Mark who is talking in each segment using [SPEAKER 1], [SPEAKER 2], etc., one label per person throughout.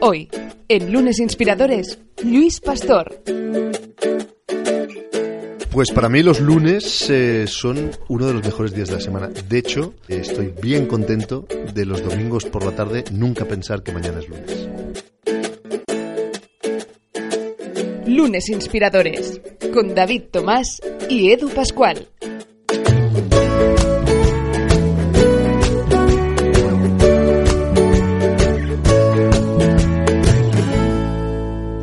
[SPEAKER 1] Hoy, en Lunes Inspiradores, Luis Pastor.
[SPEAKER 2] Pues para mí los lunes eh, son uno de los mejores días de la semana. De hecho, estoy bien contento de los domingos por la tarde nunca pensar que mañana es lunes.
[SPEAKER 1] Lunes Inspiradores, con David Tomás y Edu Pascual.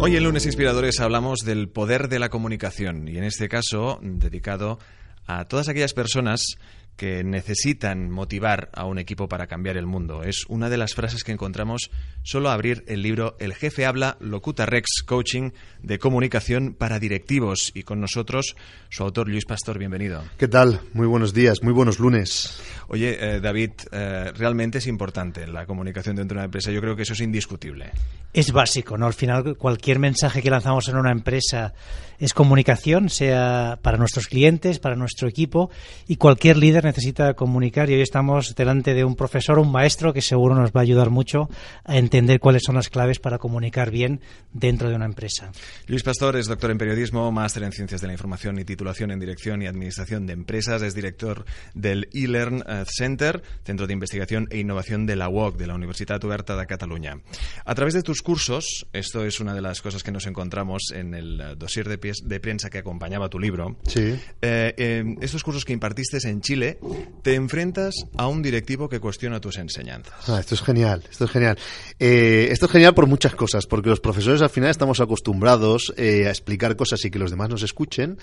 [SPEAKER 3] Hoy en Lunes Inspiradores hablamos del poder de la comunicación y en este caso dedicado a todas aquellas personas que necesitan motivar a un equipo para cambiar el mundo. Es una de las frases que encontramos solo abrir el libro El jefe habla, Locuta Rex, Coaching de Comunicación para Directivos. Y con nosotros su autor Luis Pastor, bienvenido.
[SPEAKER 2] ¿Qué tal? Muy buenos días, muy buenos lunes.
[SPEAKER 3] Oye, eh, David, eh, realmente es importante la comunicación dentro de una empresa. Yo creo que eso es indiscutible.
[SPEAKER 4] Es básico, ¿no? Al final, cualquier mensaje que lanzamos en una empresa es comunicación, sea para nuestros clientes, para nuestro equipo, y cualquier líder necesita comunicar. Y hoy estamos delante de un profesor, un maestro, que seguro nos va a ayudar mucho a entender cuáles son las claves para comunicar bien dentro de una empresa.
[SPEAKER 3] Luis Pastor es doctor en periodismo, máster en ciencias de la información y titulación en dirección y administración de empresas. Es director del eLearn Center, Centro de Investigación e Innovación de la UOC, de la Universidad Oberta de Cataluña. A través de tus cursos, esto es una de las cosas que nos encontramos en el eh, dossier de, de prensa que acompañaba tu libro.
[SPEAKER 2] Sí.
[SPEAKER 3] Eh, estos cursos que impartiste en Chile, te enfrentas a un directivo que cuestiona tus enseñanzas.
[SPEAKER 2] Ah, esto es genial, esto es genial. Eh, esto es genial por muchas cosas, porque los profesores al final estamos acostumbrados a explicar cosas y que los demás nos escuchen.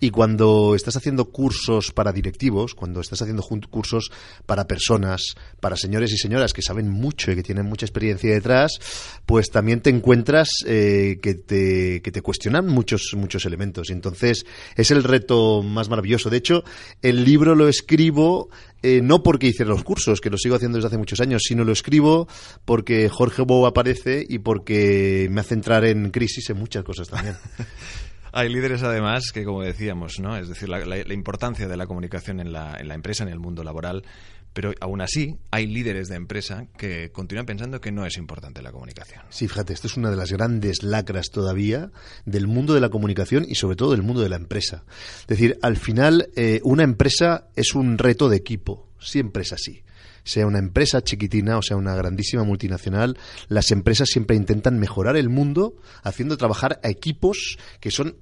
[SPEAKER 2] Y cuando estás haciendo cursos para directivos, cuando estás haciendo cursos para personas, para señores y señoras que saben mucho y que tienen mucha experiencia detrás, pues también te encuentras eh, que, te, que te cuestionan muchos, muchos elementos. Y entonces es el reto más maravilloso. De hecho, el libro lo escribo eh, no porque hice los cursos, que lo sigo haciendo desde hace muchos años, sino lo escribo porque Jorge Bow aparece y porque me hace entrar en crisis en muchas cosas también.
[SPEAKER 3] Hay líderes, además, que, como decíamos, ¿no? es decir, la, importancia de la comunicación en la, en la empresa, en el mundo laboral, pero aún así hay líderes de empresa que continúan pensando que no es importante la comunicación.
[SPEAKER 2] Sí, fíjate, esto es una de las grandes lacras todavía del mundo de la comunicación y sobre todo del mundo de la empresa. Es decir, al final eh, una empresa es un reto de equipo, siempre es así sea una empresa chiquitina o sea una grandísima multinacional, las empresas siempre intentan mejorar el mundo haciendo trabajar a equipos que son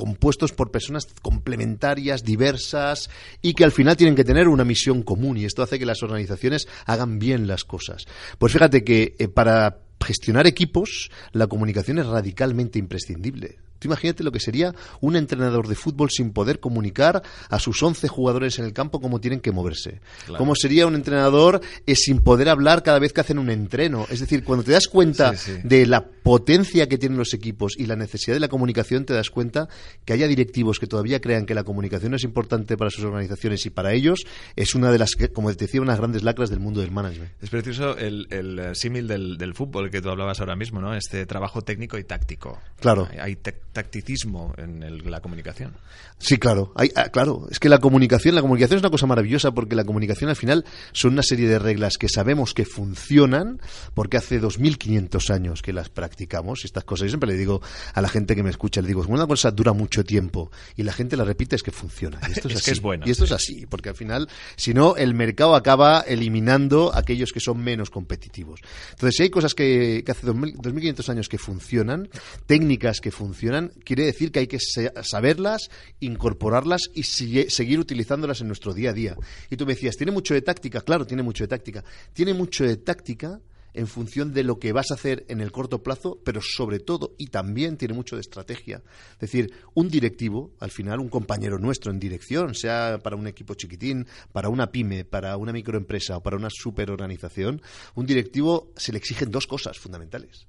[SPEAKER 2] compuestos por personas complementarias, diversas y que al final tienen que tener una misión común y esto hace que las organizaciones hagan bien las cosas. Pues fíjate que eh, para gestionar equipos la comunicación es radicalmente imprescindible. Tú imagínate lo que sería un entrenador de fútbol sin poder comunicar a sus 11 jugadores en el campo cómo tienen que moverse. Cómo sería un entrenador eh, sin poder hablar cada vez que hacen un entreno. Es decir, cuando te das cuenta de la potencia que tienen los equipos y la necesidad de la comunicación, te das cuenta que haya directivos que todavía crean que la comunicación es importante para sus organizaciones y para ellos es una de las, como te decía, unas grandes lacras del mundo del management.
[SPEAKER 3] Es precioso el, eh, símil del, fútbol que tú hablabas ahora mismo, ¿no? Este trabajo técnico y táctico.
[SPEAKER 2] Claro.
[SPEAKER 3] Hay tacticismo en la comunicación.
[SPEAKER 2] Sí, claro. Hay, ah, claro. Es que la comunicación, la comunicación es una cosa maravillosa porque la comunicación al final son una serie de reglas que sabemos que funcionan porque hace 2.500 años que las practicamos. Estas cosas, yo siempre le digo a la gente que me escucha, le digo, una cosa dura mucho tiempo y la gente la repite es que funciona. Y esto es, así.
[SPEAKER 3] Que es bueno.
[SPEAKER 2] Y esto es así, porque al final, si no, el mercado acaba eliminando aquellos que son menos competitivos. Entonces, si hay cosas que, que hace 2.500 años que funcionan, técnicas que funcionan, quiere decir que hay que saberlas, incorporarlas y seguir utilizándolas en nuestro día a día. Y tú me decías, ¿tiene mucho de táctica? Claro, tiene mucho de táctica. Tiene mucho de táctica en función de lo que vas a hacer en el corto plazo, pero sobre todo y también tiene mucho de estrategia. Es decir, un directivo, al final un compañero nuestro en dirección, sea para un equipo chiquitín, para una pyme, para una microempresa o para una superorganización, un directivo se le exigen dos cosas fundamentales.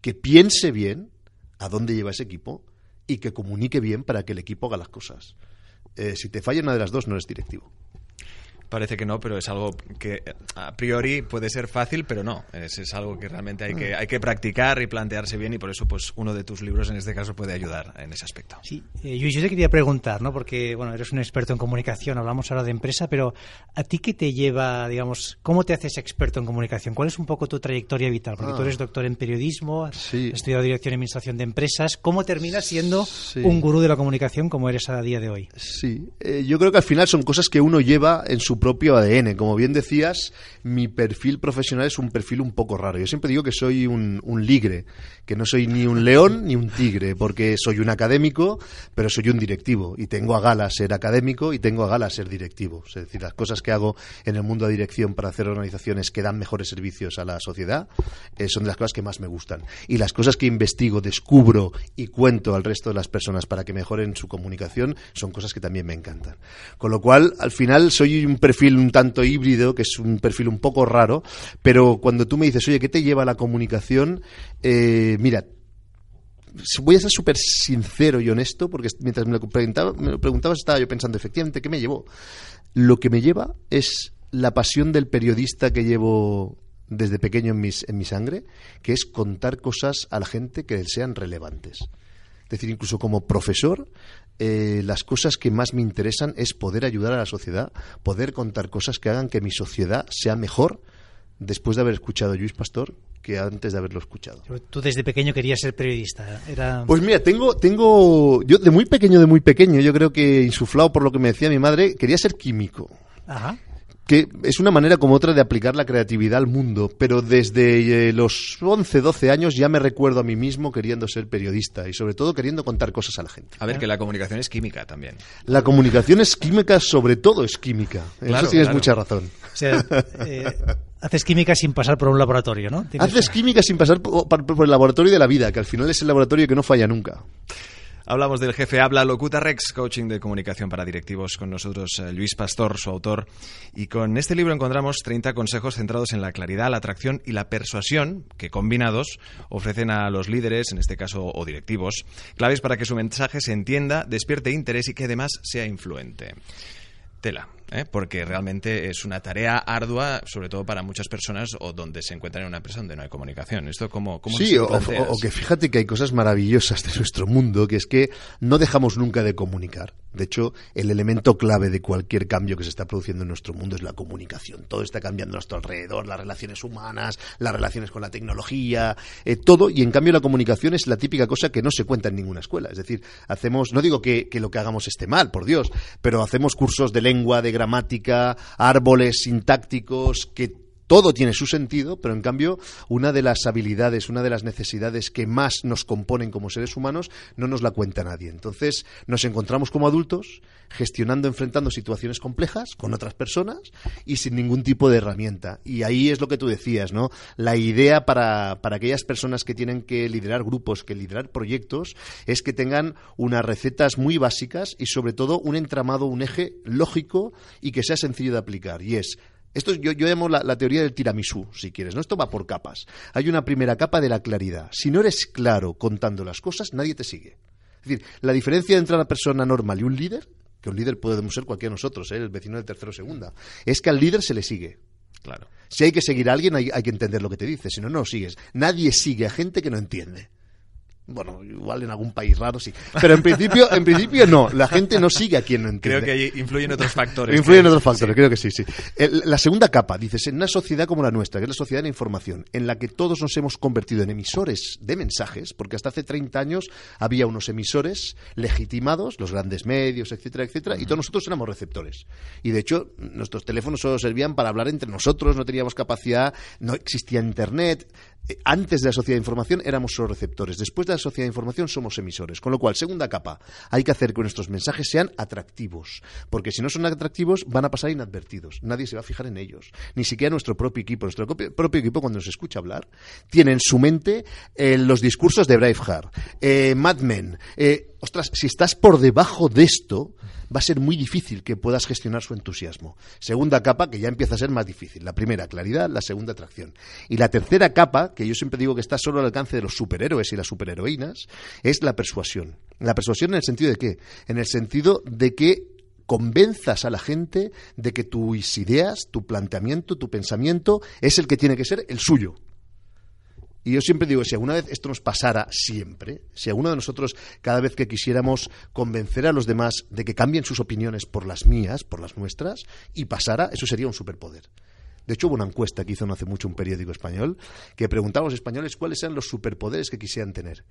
[SPEAKER 2] Que piense bien a dónde lleva ese equipo y que comunique bien para que el equipo haga las cosas. Eh, si te falla una de las dos, no eres directivo.
[SPEAKER 3] Parece que no, pero es algo que a priori puede ser fácil, pero no. Es, es, algo que realmente hay que, hay que practicar y plantearse bien y por eso pues uno de tus libros en este caso puede ayudar en ese aspecto.
[SPEAKER 4] Sí, eh, yo, yo, te quería preguntar, ¿no? Porque, bueno, eres un experto en comunicación, hablamos ahora de empresa, pero ¿a ti qué te lleva, digamos, cómo te haces experto en comunicación? ¿Cuál es un poco tu trayectoria vital? Porque
[SPEAKER 2] Ah.
[SPEAKER 4] tú eres doctor en periodismo,
[SPEAKER 2] Sí.
[SPEAKER 4] has estudiado dirección y administración de empresas. ¿Cómo terminas siendo
[SPEAKER 2] Sí.
[SPEAKER 4] un gurú de la comunicación como eres a día de hoy?
[SPEAKER 2] Sí, eh, yo creo que al final son cosas que uno lleva en su propio ADN. Como bien decías, mi perfil profesional es un perfil un poco raro. Yo siempre digo que soy un, un ligre, que no soy ni un león ni un tigre, porque soy un académico, pero soy un directivo. Y tengo a gala ser académico y tengo a gala ser directivo. Es decir, las cosas que hago en el mundo de dirección para hacer organizaciones que dan mejores servicios a la sociedad eh, son de las cosas que más me gustan. Y las cosas que investigo, descubro y cuento al resto de las personas para que mejoren su comunicación son cosas que también me encantan. Con lo cual, al final, soy un perfil un tanto híbrido, que es un perfil un poco raro, pero cuando tú me dices, oye, ¿qué te lleva a la comunicación? Eh, mira, voy a ser súper sincero y honesto, porque mientras me lo, preguntaba, me lo preguntabas estaba yo pensando, efectivamente, ¿qué me llevó? Lo que me lleva es la pasión del periodista que llevo desde pequeño en, en mi sangre, que es contar cosas a la gente que sean relevantes. Es decir, incluso como profesor, eh, las cosas que más me interesan es poder ayudar a la sociedad, poder contar cosas que hagan que mi sociedad sea mejor después de haber escuchado a Luis Pastor que antes de haberlo escuchado.
[SPEAKER 4] Tú desde pequeño querías ser periodista. Era...
[SPEAKER 2] Pues mira, tengo, tengo, yo de muy pequeño, de muy pequeño, yo creo que insuflado por lo que me decía mi madre, quería ser químico.
[SPEAKER 4] Ajá.
[SPEAKER 2] Que es una manera como otra de aplicar la creatividad al mundo, pero desde eh, los 11, 12 años ya me recuerdo a mí mismo queriendo ser periodista y sobre todo queriendo contar cosas a la gente.
[SPEAKER 3] A ver, que la comunicación es química también.
[SPEAKER 2] La comunicación es química, sobre todo es química.
[SPEAKER 3] Claro,
[SPEAKER 2] eso tienes
[SPEAKER 3] claro.
[SPEAKER 2] mucha razón.
[SPEAKER 4] O sea, eh, haces química sin pasar por un laboratorio, ¿no?
[SPEAKER 2] Haces química sin pasar por, por- por el laboratorio de la vida, que al final es el laboratorio que no falla nunca.
[SPEAKER 3] Hablamos del jefe Habla Locuta Rex, coaching de comunicación para directivos, con nosotros eh, Luis Pastor, su autor. Y con este libro encontramos 30 consejos centrados en la claridad, la atracción y la persuasión, que combinados ofrecen a los líderes, en este caso o directivos, claves para que su mensaje se entienda, despierte interés y que además sea influente. Tela, ¿eh? porque realmente es una tarea ardua, sobre todo para muchas personas o donde se encuentran en una empresa donde no hay comunicación. ¿Esto cómo, cómo
[SPEAKER 2] Sí, o, o- o que fíjate que hay cosas maravillosas de nuestro mundo, que es que no dejamos nunca de comunicar. De hecho, el elemento clave de cualquier cambio que se está produciendo en nuestro mundo es la comunicación. Todo está cambiando a nuestro alrededor, las relaciones humanas, las relaciones con la tecnología, eh, todo. Y en cambio la comunicación es la típica cosa que no se cuenta en ninguna escuela. Es decir, hacemos, no digo que, que lo que hagamos esté mal, por Dios, pero hacemos cursos de lengua, de gramática, árboles sintácticos, que todo tiene su sentido, pero en cambio una de las habilidades, una de las necesidades que más nos componen como seres humanos no nos la cuenta nadie. Entonces nos encontramos como adultos gestionando, enfrentando situaciones complejas con otras personas y sin ningún tipo de herramienta. Y ahí es lo que tú decías, ¿no? La idea para, para aquellas personas que tienen que liderar grupos, que liderar proyectos, es que tengan unas recetas muy básicas y sobre todo un entramado, un eje lógico y que sea sencillo de aplicar. Y es esto es- yo, yo llamo la, la teoría del tiramisú, si quieres. ¿no? Esto va por capas. Hay una primera capa de la claridad. Si no eres claro contando las cosas, nadie te sigue. Es decir, la diferencia entre una persona normal y un líder, que un líder podemos ser cualquiera de nosotros, ¿eh? el vecino del tercero o segunda, es que al líder se le sigue.
[SPEAKER 3] Claro.
[SPEAKER 2] Si hay que seguir a alguien, hay, hay que entender lo que te dice. Si no, no lo sigues. Nadie sigue a gente que no entiende. Bueno, igual en algún país raro sí. Pero en principio, en principio no. La gente no sigue a quien no entiende.
[SPEAKER 3] Creo que influyen otros factores.
[SPEAKER 2] Influyen otros factores, creo que sí, sí. La segunda capa, dices, en una sociedad como la nuestra, que es la sociedad de la información, en la que todos nos hemos convertido en emisores de mensajes, porque hasta hace 30 años había unos emisores legitimados, los grandes medios, etcétera, etcétera, y todos nosotros éramos receptores. Y de hecho, nuestros teléfonos solo servían para hablar entre nosotros, no teníamos capacidad, no existía Internet. Eh, antes de la sociedad de información éramos solo receptores, después de la sociedad de información somos emisores. Con lo cual, segunda capa, hay que hacer que nuestros mensajes sean atractivos, porque si no son atractivos van a pasar inadvertidos, nadie se va a fijar en ellos, ni siquiera nuestro propio equipo. Nuestro propio equipo cuando nos escucha hablar tiene en su mente eh, los discursos de Braveheart, eh, Mad Men. ostras, si estás por debajo de esto, va a ser muy difícil que puedas gestionar su entusiasmo. Segunda capa, que ya empieza a ser más difícil. La primera, claridad, la segunda, atracción. Y la tercera capa, que yo siempre digo que está solo al alcance de los superhéroes y las superheroínas, es la persuasión. La persuasión en el sentido de qué? En el sentido de que convenzas a la gente de que tus ideas, tu planteamiento, tu pensamiento es el que tiene que ser el suyo. Y yo siempre digo, si alguna vez esto nos pasara siempre, si alguno de nosotros, cada vez que quisiéramos convencer a los demás de que cambien sus opiniones por las mías, por las nuestras, y pasara, eso sería un superpoder. De hecho, hubo una encuesta que hizo no hace mucho un periódico español que preguntaba a los españoles cuáles eran los superpoderes que quisieran tener.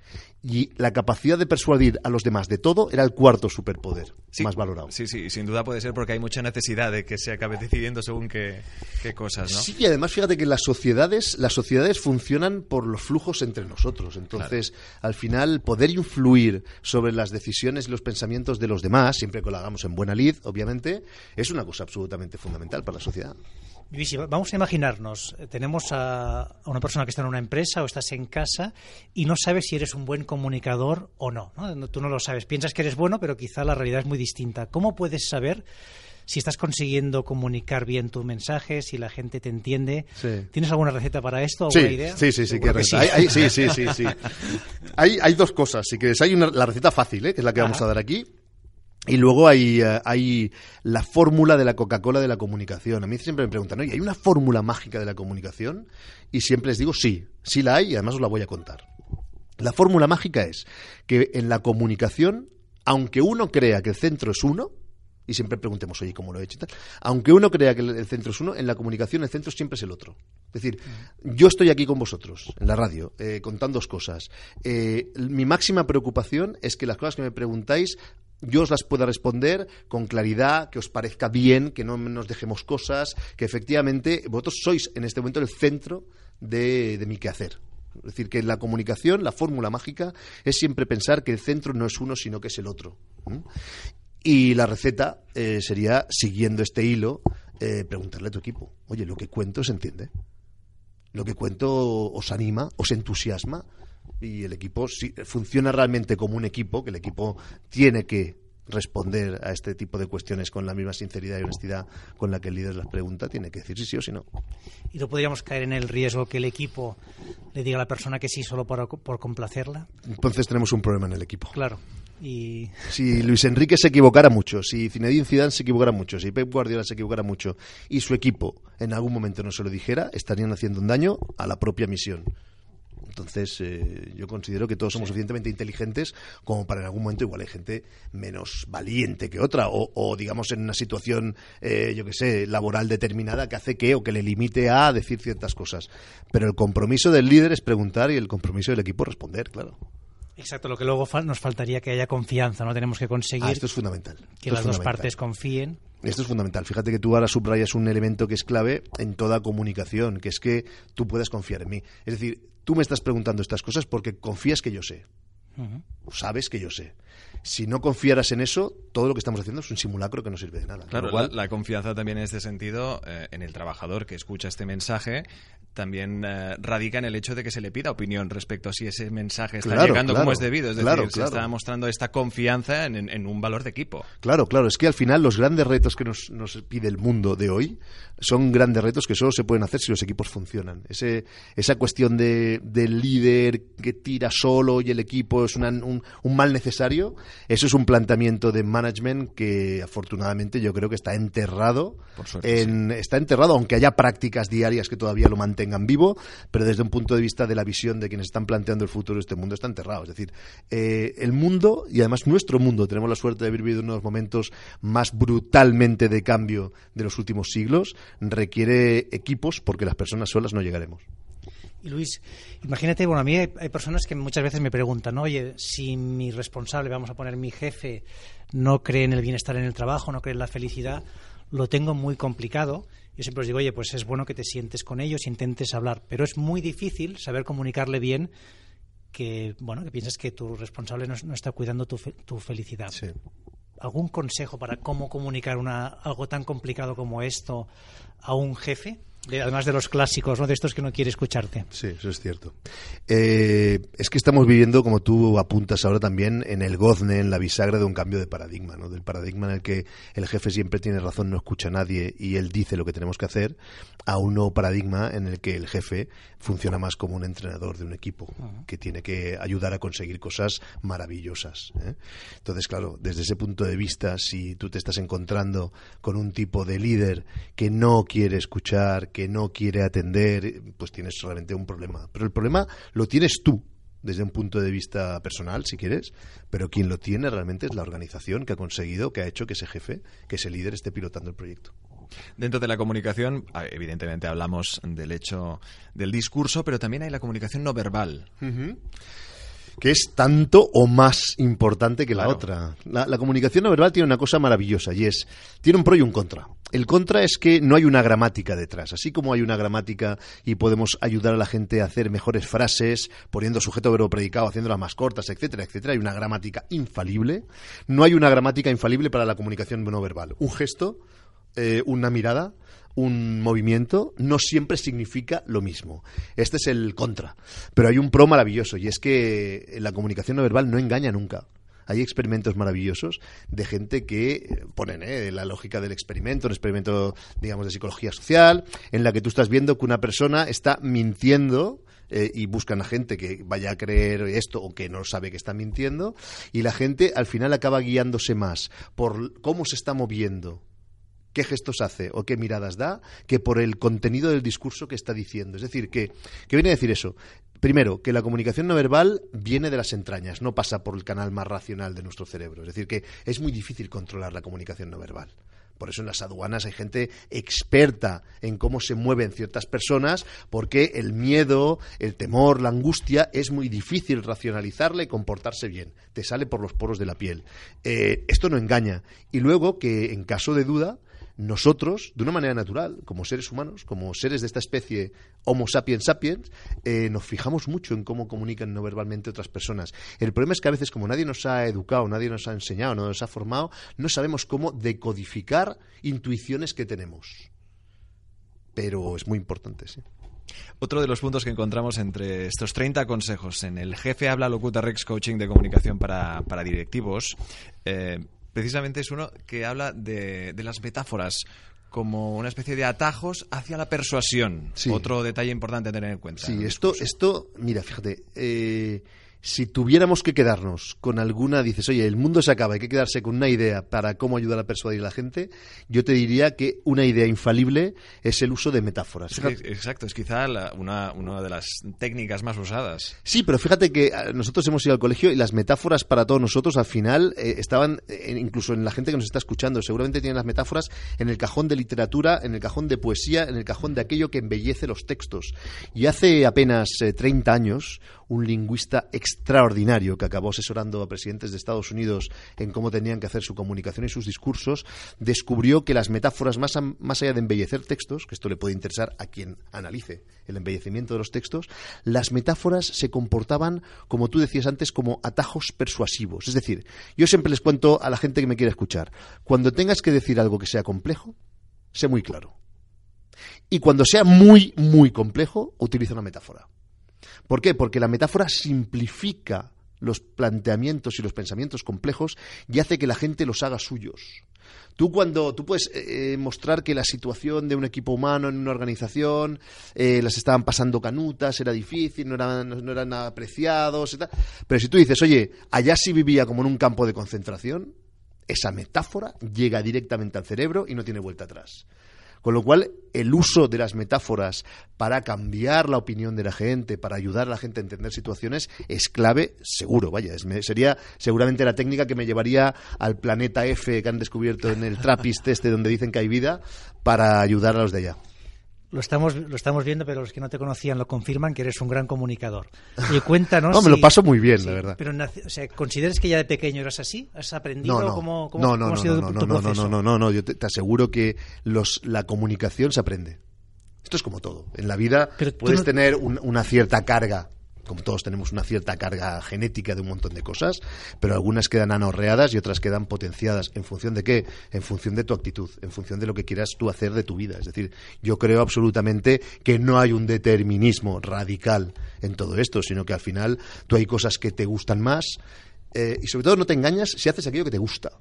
[SPEAKER 2] Y la capacidad de persuadir a los demás de todo era el cuarto superpoder más valorado.
[SPEAKER 3] Sí, sí, sin duda puede ser porque hay mucha necesidad de que se acabe decidiendo según qué, cosas, ¿no?
[SPEAKER 2] Sí, y además fíjate que las sociedades, las sociedades funcionan por los flujos entre nosotros. Entonces, al final, poder influir sobre las decisiones y los pensamientos de los demás, siempre que lo hagamos en buena lid, obviamente, es una cosa absolutamente fundamental para la sociedad
[SPEAKER 4] vamos a imaginarnos, eh, tenemos a, una persona que está en una empresa o estás en casa y no sabes si eres un buen comunicador o no, Tú no lo sabes. Piensas que eres bueno, pero quizá la realidad es muy distinta. ¿Cómo puedes saber si estás consiguiendo comunicar bien tu mensaje, si la gente te entiende? ¿Tienes alguna receta para esto? ¿Alguna
[SPEAKER 2] sí,
[SPEAKER 4] idea?
[SPEAKER 2] Sí, sí, sí. Hay, sí, sí, sí, hay, dos cosas. Si quieres, hay una, la receta fácil, ¿eh? que es la que vamos a dar aquí. Y luego hay, eh, hay la fórmula de la Coca-Cola de la comunicación. A mí siempre me preguntan, oye, ¿hay una fórmula mágica de la comunicación? Y siempre les digo, sí, sí la hay y además os la voy a contar. La fórmula mágica es que en la comunicación, aunque uno crea que el centro es uno, y siempre preguntemos, oye, ¿cómo lo he hecho? Aunque uno crea que el centro es uno, en la comunicación el centro siempre es el otro. Es decir, yo estoy aquí con vosotros, en la radio, eh, contando dos cosas. Eh, mi máxima preocupación es que las cosas que me preguntáis yo os las pueda responder con claridad, que os parezca bien, que no nos dejemos cosas, que efectivamente vosotros sois en este momento el centro de, mi quehacer. Es decir, que la comunicación, la fórmula mágica es siempre pensar que el centro no es uno, sino que es el otro. Y la receta eh, sería, siguiendo este hilo, eh, preguntarle a tu equipo, oye, lo que cuento se entiende. Lo que cuento os anima, os entusiasma, y el equipo si, funciona realmente como un equipo, que el equipo tiene que responder a este tipo de cuestiones con la misma sinceridad y honestidad con la que el líder las pregunta, tiene que decir si sí o si no.
[SPEAKER 4] ¿Y no podríamos caer en el riesgo que el equipo le diga a la persona que sí solo por, por complacerla?
[SPEAKER 2] Entonces tenemos un problema en el equipo.
[SPEAKER 4] Claro. Y...
[SPEAKER 2] Si Luis Enrique se equivocara mucho, si Zinedine Zidane se equivocara mucho, si Pep Guardiola se equivocara mucho y su equipo en algún momento no se lo dijera, estarían haciendo un daño a la propia misión. Entonces, eh, yo considero que todos somos suficientemente inteligentes como para en algún momento igual hay gente menos valiente que otra o, digamos en una situación, eh, yo que sé, laboral determinada que hace que o que le limite a decir ciertas cosas. Pero el compromiso del líder es preguntar y el compromiso del equipo responder, claro.
[SPEAKER 4] Exacto, lo que luego nos faltaría que haya confianza, ¿no? Tenemos que conseguir
[SPEAKER 2] ah, esto es fundamental.
[SPEAKER 4] que las dos partes confíen.
[SPEAKER 2] Esto es fundamental. Fíjate que tú ahora subrayas un elemento que es clave en toda comunicación, que es que tú puedas confiar en mí. Es decir, tú me estás preguntando estas cosas porque confías que yo sé. Sabes que yo sé. Si no confiaras en eso, todo lo que estamos haciendo es un simulacro que no sirve de nada.
[SPEAKER 3] Claro, la, confianza también en este sentido eh, en el trabajador que escucha este mensaje también eh, radica en el hecho de que se le pida opinión respecto a si ese mensaje está llegando como es debido. Es decir, se está mostrando esta confianza en, un valor de equipo.
[SPEAKER 2] Claro, claro. Es que al final los grandes retos que nos, nos, pide el mundo de hoy son grandes retos que solo se pueden hacer si los equipos funcionan. Ese, esa cuestión de, del líder que tira solo y el equipo es un, un mal necesario, eso es un planteamiento de management que afortunadamente yo creo que está enterrado. en, Está enterrado, aunque haya prácticas diarias que todavía lo mantengan tengan vivo, pero desde un punto de vista de la visión de quienes están planteando el futuro de este mundo está enterrado. Es decir, eh, el mundo, y además nuestro mundo, tenemos la suerte de haber vivido unos momentos más brutalmente de cambio de los últimos siglos, requiere equipos porque las personas solas no llegaremos.
[SPEAKER 4] Y Luis, imagínate, bueno, a mí hay, personas que muchas veces me preguntan, oye, si mi responsable, vamos a poner mi jefe, no cree en el bienestar en el trabajo, no cree en la felicidad, lo tengo muy complicado. Yo siempre os digo, oye, pues es bueno que te sientes con ellos, intentes hablar, pero es muy difícil saber comunicarle bien que, bueno, que piensas que tu responsable no, está cuidando tu, tu felicidad. ¿Algún consejo para cómo comunicar una, algo tan complicado como esto a un jefe? Además de los clásicos, ¿no? de estos que no quiere escucharte.
[SPEAKER 2] Sí, eso es cierto. Eh, es que estamos viviendo, como tú apuntas ahora también, en el gozne, en la bisagra de un cambio de paradigma, ¿no? del paradigma en el que el jefe siempre tiene razón, no escucha a nadie y él dice lo que tenemos que hacer, a un nuevo paradigma en el que el jefe funciona más como un entrenador de un equipo, que tiene que ayudar a conseguir cosas maravillosas. ¿eh? Entonces, claro, desde ese punto de vista, si tú te estás encontrando con un tipo de líder que no quiere escuchar, que no quiere atender, pues tienes realmente un problema. Pero el problema lo tienes tú, desde un punto de vista personal, si quieres, pero quien lo tiene realmente es la organización que ha conseguido, que ha hecho que ese jefe, que ese líder esté pilotando el proyecto.
[SPEAKER 3] Dentro de la comunicación, evidentemente hablamos del hecho del discurso, pero también hay la comunicación no verbal
[SPEAKER 2] que es tanto o más importante que la otra. La, comunicación no verbal tiene una cosa maravillosa y es, tiene un pro y un contra. El contra es que no hay una gramática detrás. Así como hay una gramática y podemos ayudar a la gente a hacer mejores frases, poniendo sujeto, verbo, predicado, haciéndolas más cortas, etcétera, etcétera, hay una gramática infalible. No hay una gramática infalible para la comunicación no verbal. Un gesto, eh, una mirada, un movimiento no siempre significa lo mismo. Este es el contra. Pero hay un pro maravilloso y es que la comunicación no verbal no engaña nunca. Hay experimentos maravillosos de gente que ponen ¿eh? la lógica del experimento, un experimento, digamos, de psicología social, en la que tú estás viendo que una persona está mintiendo eh, y buscan a gente que vaya a creer esto o que no sabe que está mintiendo y la gente al final acaba guiándose más por cómo se está moviendo qué gestos hace o qué miradas da que por el contenido del discurso que está diciendo. Es decir, que, ¿qué viene a decir eso? Primero, que la comunicación no verbal viene de las entrañas, no pasa por el canal más racional de nuestro cerebro. Es decir, que es muy difícil controlar la comunicación no verbal. Por eso en las aduanas hay gente experta en cómo se mueven ciertas personas, porque el miedo, el temor, la angustia es muy difícil racionalizarle y comportarse bien. Te sale por los poros de la piel. Eh, esto no engaña. Y luego que en caso de duda, nosotros, de una manera natural, como seres humanos, como seres de esta especie Homo sapiens sapiens, eh, nos fijamos mucho en cómo comunican no verbalmente otras personas. El problema es que a veces, como nadie nos ha educado, nadie nos ha enseñado, no nos ha formado, no sabemos cómo decodificar intuiciones que tenemos. Pero es muy importante, sí.
[SPEAKER 3] Otro de los puntos que encontramos entre estos 30 consejos en el jefe habla locuta Rex Coaching de comunicación para, directivos eh, precisamente es uno que habla de, de las metáforas como una especie de atajos hacia la persuasión. Otro detalle importante a tener en cuenta.
[SPEAKER 2] Sí, esto, esto, mira, fíjate, eh, si tuviéramos que quedarnos con alguna, dices, oye, el mundo se acaba, hay que quedarse con una idea para cómo ayudar a persuadir a la gente, yo te diría que una idea infalible es el uso de metáforas.
[SPEAKER 3] exacto, es quizá una, una, de las técnicas más usadas.
[SPEAKER 2] Sí, pero fíjate que ah, nosotros hemos ido al colegio y las metáforas para todos nosotros al final eh, estaban, eh, incluso en la gente que nos está escuchando, seguramente tienen las metáforas en el cajón de literatura, en el cajón de poesía, en el cajón de aquello que embellece los textos. Y hace apenas 30 eh, años, un lingüista extraordinario que acabó asesorando a presidentes de Estados Unidos en cómo tenían que hacer su comunicación y sus discursos, descubrió que las metáforas, más, más allá de embellecer textos, que esto le puede interesar a quien analice el embellecimiento de los textos, las metáforas se comportaban, como tú decías antes, como atajos persuasivos. Es decir, yo siempre les cuento a la gente que me quiere escuchar, cuando tengas que decir algo que sea complejo, sé muy claro. Y cuando sea muy, muy complejo, utiliza una metáfora. ¿Por qué? Porque la metáfora simplifica los planteamientos y los pensamientos complejos y hace que la gente los haga suyos. Tú cuando tú puedes eh, mostrar que la situación de un equipo humano en una organización eh, las estaban pasando canutas, era difícil, no eran, no, eran apreciados, pero si tú dices, oye, allá sí vivía como en un campo de concentración, esa metáfora llega directamente al cerebro y no tiene vuelta atrás. Con lo cual, el uso de las metáforas para cambiar la opinión de la gente, para ayudar a la gente a entender situaciones, es clave, seguro, vaya, sería seguramente la técnica que me llevaría al planeta F que han descubierto en el Trappist este donde dicen que hay vida, para ayudar a los de allá.
[SPEAKER 4] Lo estamos, lo estamos viendo, pero los que no te conocían lo confirman que eres un gran comunicador. Y cuéntanos.
[SPEAKER 2] no, me lo paso muy bien, la verdad.
[SPEAKER 4] Pero, o sea, ¿consideras que ya de pequeño eras así? ¿Has aprendido?
[SPEAKER 2] No, no,
[SPEAKER 4] ¿Cómo, cómo,
[SPEAKER 2] no, no,
[SPEAKER 4] cómo ha
[SPEAKER 2] no,
[SPEAKER 4] sido
[SPEAKER 2] no,
[SPEAKER 4] tu,
[SPEAKER 2] no,
[SPEAKER 4] tu
[SPEAKER 2] no,
[SPEAKER 4] proceso?
[SPEAKER 2] no, no, no, no, yo te, te aseguro que los, la comunicación se aprende. Esto es como todo. En la vida
[SPEAKER 4] Pero
[SPEAKER 2] puedes
[SPEAKER 4] no-
[SPEAKER 2] tener un- una cierta carga, como todos tenemos una cierta carga genética de un montón de cosas, pero algunas quedan anorreadas y otras quedan potenciadas. ¿En función de qué? En función de tu actitud, en función de lo que quieras tú hacer de tu vida. Es decir, yo creo absolutamente que no hay un determinismo radical en todo esto, sino que al final tú hay cosas que te gustan más eh, y sobre todo no te engañas si haces aquello que te gusta.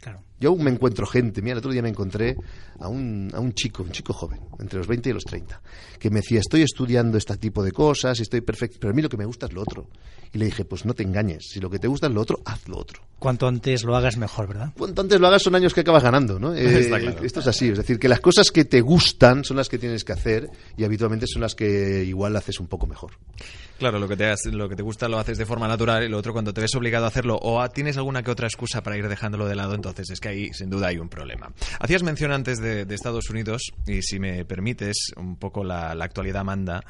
[SPEAKER 4] Claro.
[SPEAKER 2] Yo aún me encuentro gente, mira, el otro día me encontré a un, a un chico, un chico joven, entre los 20 y los 30, que me decía, estoy estudiando este tipo de cosas, estoy perfecto, pero a mí lo que me gusta es lo otro. Y le dije, pues no te engañes, si lo que te gusta es lo otro, haz lo otro.
[SPEAKER 4] Cuanto antes lo hagas, mejor, ¿verdad?
[SPEAKER 2] Cuanto antes lo hagas son años que acabas ganando, ¿no? Eh,
[SPEAKER 3] Está claro.
[SPEAKER 2] Esto es así, es decir, que las cosas que te gustan son las que tienes que hacer y habitualmente son las que igual haces un poco mejor.
[SPEAKER 3] Claro, lo que, te, lo que te gusta lo haces de forma natural y lo otro cuando te ves obligado a hacerlo o a- tienes alguna que otra excusa para ir dejándolo de lado, entonces es que ahí sin duda hay un problema. Hacías mención antes de, de Estados Unidos y si me permites, un poco la, la actualidad manda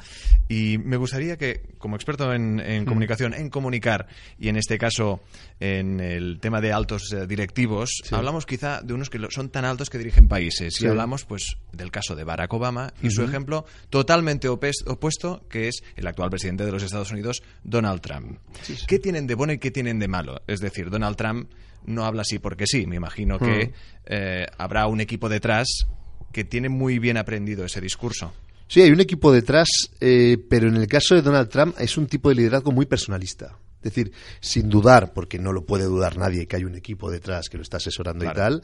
[SPEAKER 3] y me gustaría que, como experto en, en comunicación, en comunicar y en este caso en el tema de altos eh, directivos,
[SPEAKER 2] Sí.
[SPEAKER 3] hablamos quizá de unos que son tan altos que dirigen países
[SPEAKER 2] Sí.
[SPEAKER 3] y hablamos pues del caso de Barack Obama y su ejemplo totalmente opuesto que es el actual presidente de los Estados Unidos Donald Trump. ¿Qué tienen de bueno y qué tienen de malo? Es decir, Donald Trump no habla así porque sí, me imagino que eh, habrá un equipo detrás que tiene muy bien aprendido ese discurso.
[SPEAKER 2] Sí, hay un equipo detrás, eh, pero en el caso de Donald Trump es un tipo de liderazgo muy personalista. Es decir, sin dudar, porque no lo puede dudar nadie que hay un equipo detrás que lo está asesorando y tal,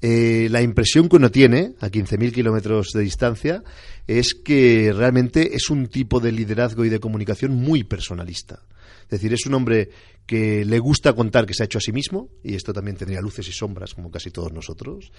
[SPEAKER 2] eh, la impresión que uno tiene a 15.000 kilómetros de distancia es que realmente es un tipo de liderazgo y de comunicación muy personalista. Es decir, es un hombre que le gusta contar que se ha hecho a sí mismo, y esto también tendría luces y sombras, como casi todos nosotros,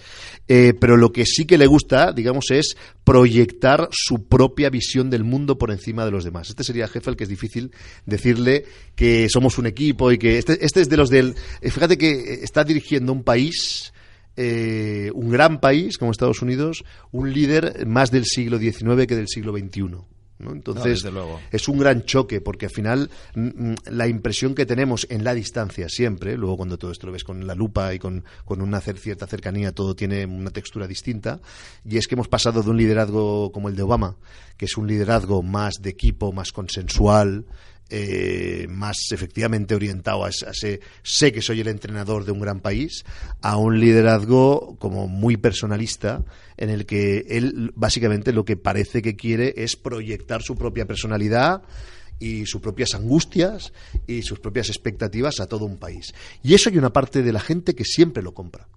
[SPEAKER 2] eh, pero lo que sí que le gusta, digamos, es proyectar su propia visión del mundo por encima de los demás. Este sería jefe al que es difícil decirle que somos un equipo y que este, este es de los del... eh, Fíjate que está dirigiendo un país... eh, un gran país como Estados Unidos, un líder más del siglo XIX que del siglo XXI. ¿No? Entonces,
[SPEAKER 3] desde luego.
[SPEAKER 2] es un gran choque porque al final mm, mm, la impresión que tenemos en la distancia siempre, luego cuando todo esto lo ves con la lupa y con, con una cierta cercanía, todo tiene una textura distinta, y es que hemos pasado de un liderazgo como el de Obama, que es un liderazgo más de equipo, más consensual, eh, más efectivamente orientado a, ese- sé que soy el entrenador de un gran país, a un liderazgo como muy personalista, en el que él básicamente lo que parece que quiere es proyectar su propia personalidad y sus propias angustias y sus propias expectativas a todo un país. Y eso hay una parte de la gente que siempre lo compra.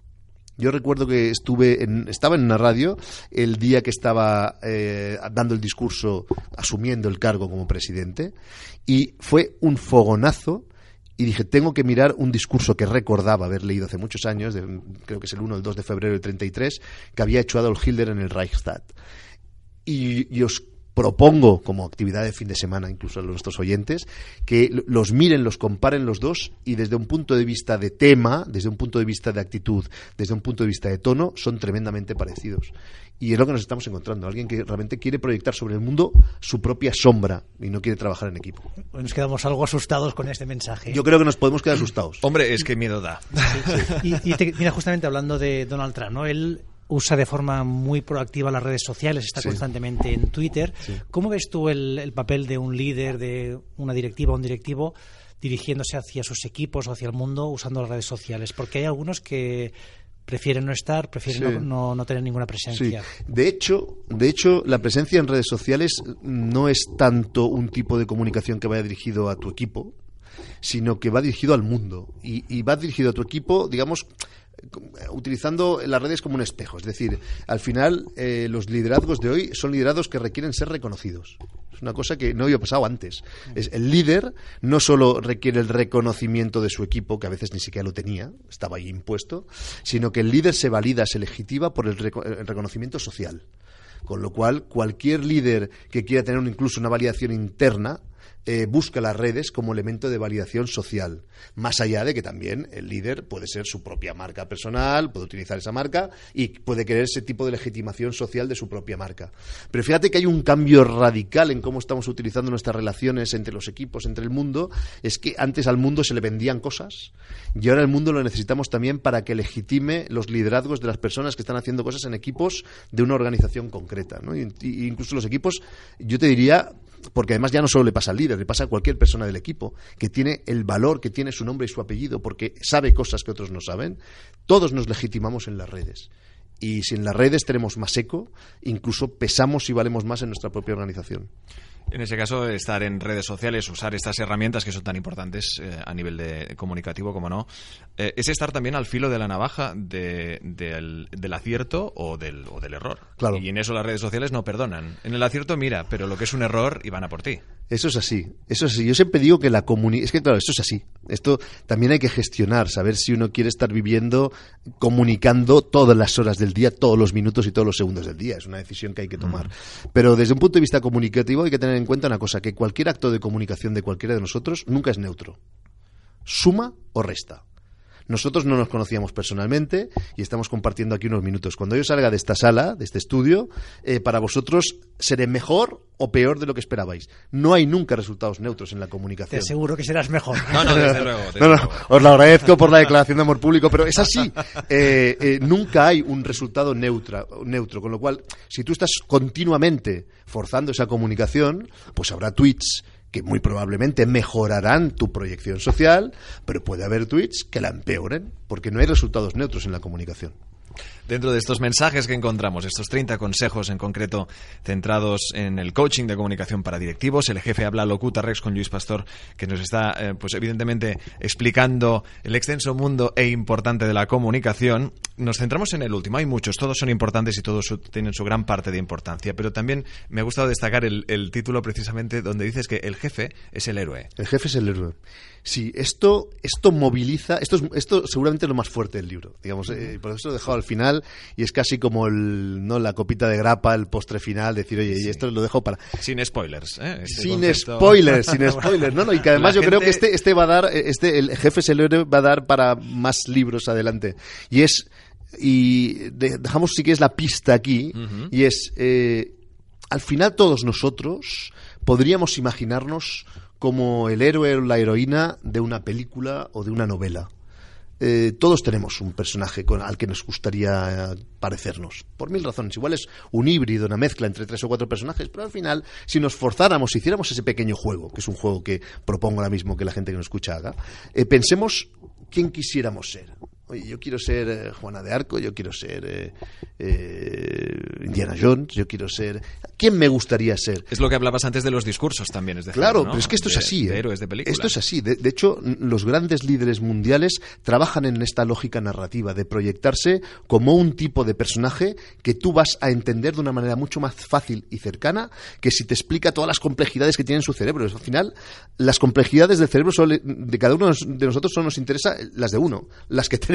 [SPEAKER 2] Yo recuerdo que estuve en, estaba en una radio el día que estaba eh, dando el discurso, asumiendo el cargo como presidente, y fue un fogonazo. Y dije, tengo que mirar un discurso que recordaba haber leído hace muchos años, creo que es el 1 o el 2 de febrero del 33, que había hecho Adolf Hitler en el Reichstag. Y, y os propongo como actividad de fin de semana, incluso a nuestros oyentes, que los miren, los comparen los dos y desde un punto de vista de tema, desde un punto de vista de actitud, desde un punto de vista de tono, son tremendamente parecidos. Y es lo que nos estamos encontrando, alguien que realmente quiere proyectar sobre el mundo su propia sombra y no quiere trabajar en equipo.
[SPEAKER 4] Nos quedamos algo asustados con este mensaje.
[SPEAKER 2] Yo creo que nos podemos quedar asustados.
[SPEAKER 3] Hombre, es que miedo da.
[SPEAKER 4] Y, y te- mira, justamente hablando de Donald Trump, ¿no? Él usa de forma muy proactiva las redes sociales, está
[SPEAKER 2] Sí.
[SPEAKER 4] constantemente en Twitter. ¿Cómo ves tú el, el papel de un líder, de una directiva, un directivo, dirigiéndose hacia sus equipos o hacia el mundo usando las redes sociales? Porque hay algunos que prefieren no estar, prefieren
[SPEAKER 2] Sí.
[SPEAKER 4] no, no- no tener ninguna presencia.
[SPEAKER 2] Sí. De hecho, de hecho, la presencia en redes sociales no es tanto un tipo de comunicación que vaya dirigido a tu equipo, sino que va dirigido al mundo. Y, y va dirigido a tu equipo, digamos, utilizando las redes como un espejo. Es decir, al final eh, los liderazgos de hoy son liderazgos que requieren ser reconocidos. Es una cosa que no había pasado antes. Es, el líder no solo requiere el reconocimiento de su equipo, que a veces ni siquiera lo tenía, estaba ahí impuesto, sino que el líder se valida, se legitima por el, reco- el reconocimiento social. Con lo cual, cualquier líder que quiera tener incluso una validación interna eh, busca las redes como elemento de validación social, más allá de que también el líder puede ser su propia marca personal, puede utilizar esa marca y puede querer ese tipo de legitimación social de su propia marca. Pero fíjate que hay un cambio radical en cómo estamos utilizando nuestras relaciones entre los equipos, entre el mundo, es que antes al mundo se le vendían cosas y ahora el mundo lo necesitamos también para que legitime los liderazgos de las personas que están haciendo cosas en equipos de una organización concreta. ¿no? incluso los equipos, yo te diría, porque además ya no solo le pasa al líder, le pasa a cualquier persona del equipo, que tiene el valor, que tiene su nombre y su apellido, porque sabe cosas que otros no saben, todos nos legitimamos en las redes. Y si en las redes tenemos más eco, incluso pesamos y valemos más en nuestra propia organización.
[SPEAKER 3] En ese caso, estar en redes sociales, usar estas herramientas que son tan importantes eh, a nivel de comunicativo, como no, eh, es estar también al filo de la navaja del, acierto o del, o del error.
[SPEAKER 2] Claro.
[SPEAKER 3] Y en eso las redes sociales no perdonan. En el acierto, mira, pero lo que es un error, y van a por ti.
[SPEAKER 2] Eso es así, eso es así. Yo siempre digo que la comunicación... Es que, claro, esto es así. Esto también hay que gestionar, saber si uno quiere estar viviendo, comunicando todas las horas del día, todos los minutos y todos los segundos del día. Es una decisión que hay que tomar. Pero desde un punto de vista comunicativo hay que tener en cuenta una cosa, que cualquier acto de comunicación de cualquiera de nosotros nunca es neutro. Suma o resta. Nosotros no nos conocíamos personalmente y estamos compartiendo aquí unos minutos. Cuando yo salga de esta sala, de este estudio, eh, para vosotros seré mejor o peor de lo que esperabais. No hay nunca resultados neutros en la comunicación.
[SPEAKER 4] Te aseguro que serás mejor.
[SPEAKER 3] No, no, desde luego.
[SPEAKER 2] os lo agradezco por la declaración de amor público, pero es así. Eh, eh, nunca hay un resultado neutro, con lo cual, si tú estás continuamente forzando esa comunicación, pues habrá tweets que muy probablemente mejorarán tu proyección social, pero puede haber tweets que la empeoren, porque no hay resultados neutros en la comunicación
[SPEAKER 3] dentro de estos mensajes que encontramos, estos 30 consejos en concreto centrados en el coaching de comunicación para directivos. El jefe habla locuta Rex con Luis Pastor, que nos está, eh, pues evidentemente, explicando el extenso mundo e importante de la comunicación. Nos centramos en el último. Hay muchos, todos son importantes y todos tienen su gran parte de importancia. Pero también me ha gustado destacar el, título precisamente donde dices que el jefe es el héroe.
[SPEAKER 2] El jefe es el héroe. Sí, esto, esto moviliza, esto, es, esto seguramente es lo más fuerte del libro, digamos, eh, por eso he dejado al final y es casi como el, ¿no? la copita de grapa, el postre final, decir, oye, y esto lo dejo para...
[SPEAKER 3] Sin spoilers, ¿eh?
[SPEAKER 2] Este sin spoilers, sin spoilers, ¿no? no y que además yo creo que este, este va a dar, este, el jefe Selere va a dar para más libros adelante. Y es, y dejamos sí que es la pista aquí, y es, eh, al final todos nosotros podríamos imaginarnos como el héroe o la heroína de una película o de una novela. Eh, todos tenemos un personaje con, al que nos gustaría eh, parecernos, por mil razones. Igual es un híbrido, una mezcla entre tres o cuatro personajes, pero al final, si nos forzáramos, si hiciéramos ese pequeño juego, que es un juego que propongo ahora mismo que la gente que nos escucha haga, eh, pensemos quién quisiéramos ser. Oye, yo quiero ser eh, Juana de Arco, yo quiero ser eh, eh, Indiana Jones, yo quiero ser... ¿Quién me gustaría ser?
[SPEAKER 3] Es lo que hablabas antes de los discursos también, es decir,
[SPEAKER 2] Claro, pero es que esto es así.
[SPEAKER 3] De héroes de película.
[SPEAKER 2] Esto es así. De, hecho, los grandes líderes mundiales trabajan en esta lógica narrativa de proyectarse como un tipo de personaje que tú vas a entender de una manera mucho más fácil y cercana que si te explica todas las complejidades que tiene en su cerebro. Al final, las complejidades del cerebro de cada uno de nosotros solo nos interesa las de uno. Las que tenemos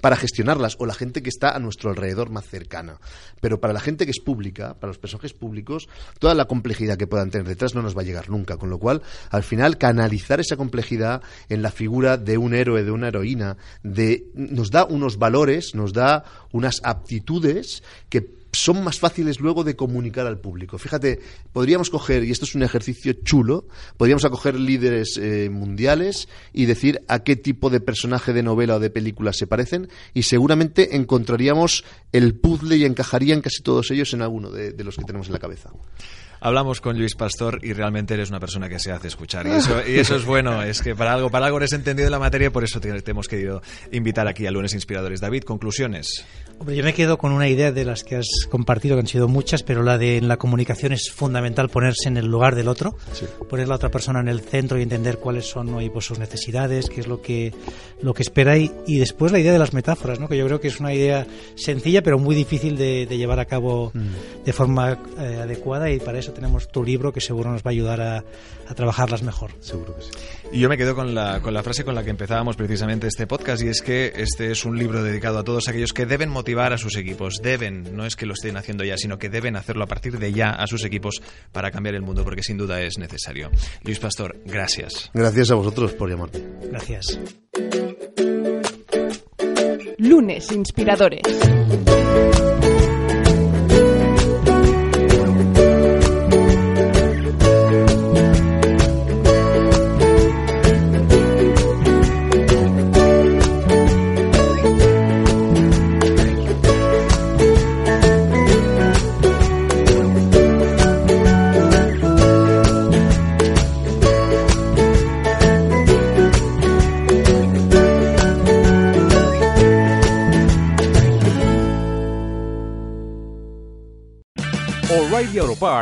[SPEAKER 2] para gestionarlas o la gente que está a nuestro alrededor más cercana. Pero para la gente que es pública, para los personajes públicos, toda la complejidad que puedan tener detrás no nos va a llegar nunca. Con lo cual, al final, canalizar esa complejidad en la figura de un héroe, de una heroína, de, nos da unos valores, nos da unas aptitudes que son más fáciles luego de comunicar al público. Fíjate, podríamos coger, y esto es un ejercicio chulo, podríamos acoger líderes eh, mundiales y decir a qué tipo de personaje de novela o de película se parecen y seguramente encontraríamos el puzzle y encajarían casi todos ellos en alguno de los que tenemos en la cabeza
[SPEAKER 3] hablamos con Luis Pastor y realmente eres una persona que se hace escuchar. Y eso, y eso es bueno, es que para algo, para algo eres entendido de la materia y por eso te, hemos querido invitar aquí a Lunes Inspiradores. David, conclusiones.
[SPEAKER 4] Hombre, yo me quedo con una idea de las que has compartido, que han sido muchas, pero la de en la comunicación es fundamental ponerse en el lugar del otro, poner a la otra persona en el centro y entender cuáles son pues, sus necesidades, qué es lo que, lo que espera. Y, y, después la idea de las metáforas, ¿no? que yo creo que es una idea sencilla, pero muy difícil de, llevar a cabo mm. de forma eh, adecuada y para eso tenemos tu libro que seguro nos va a ayudar a, a trabajarlas mejor.
[SPEAKER 2] Seguro que sí.
[SPEAKER 3] Y yo me quedo con la, con la frase con la que empezábamos precisamente este podcast y es que este es un libro dedicado a todos aquellos que deben motivar a sus equipos, deben, no es que lo estén haciendo ya, sino que deben hacerlo a partir de ya a sus equipos para cambiar el mundo, porque sin duda es necesario. Luis Pastor, gracias.
[SPEAKER 2] Gracias a vosotros por llamarme.
[SPEAKER 4] Gracias.
[SPEAKER 1] Lunes Inspiradores.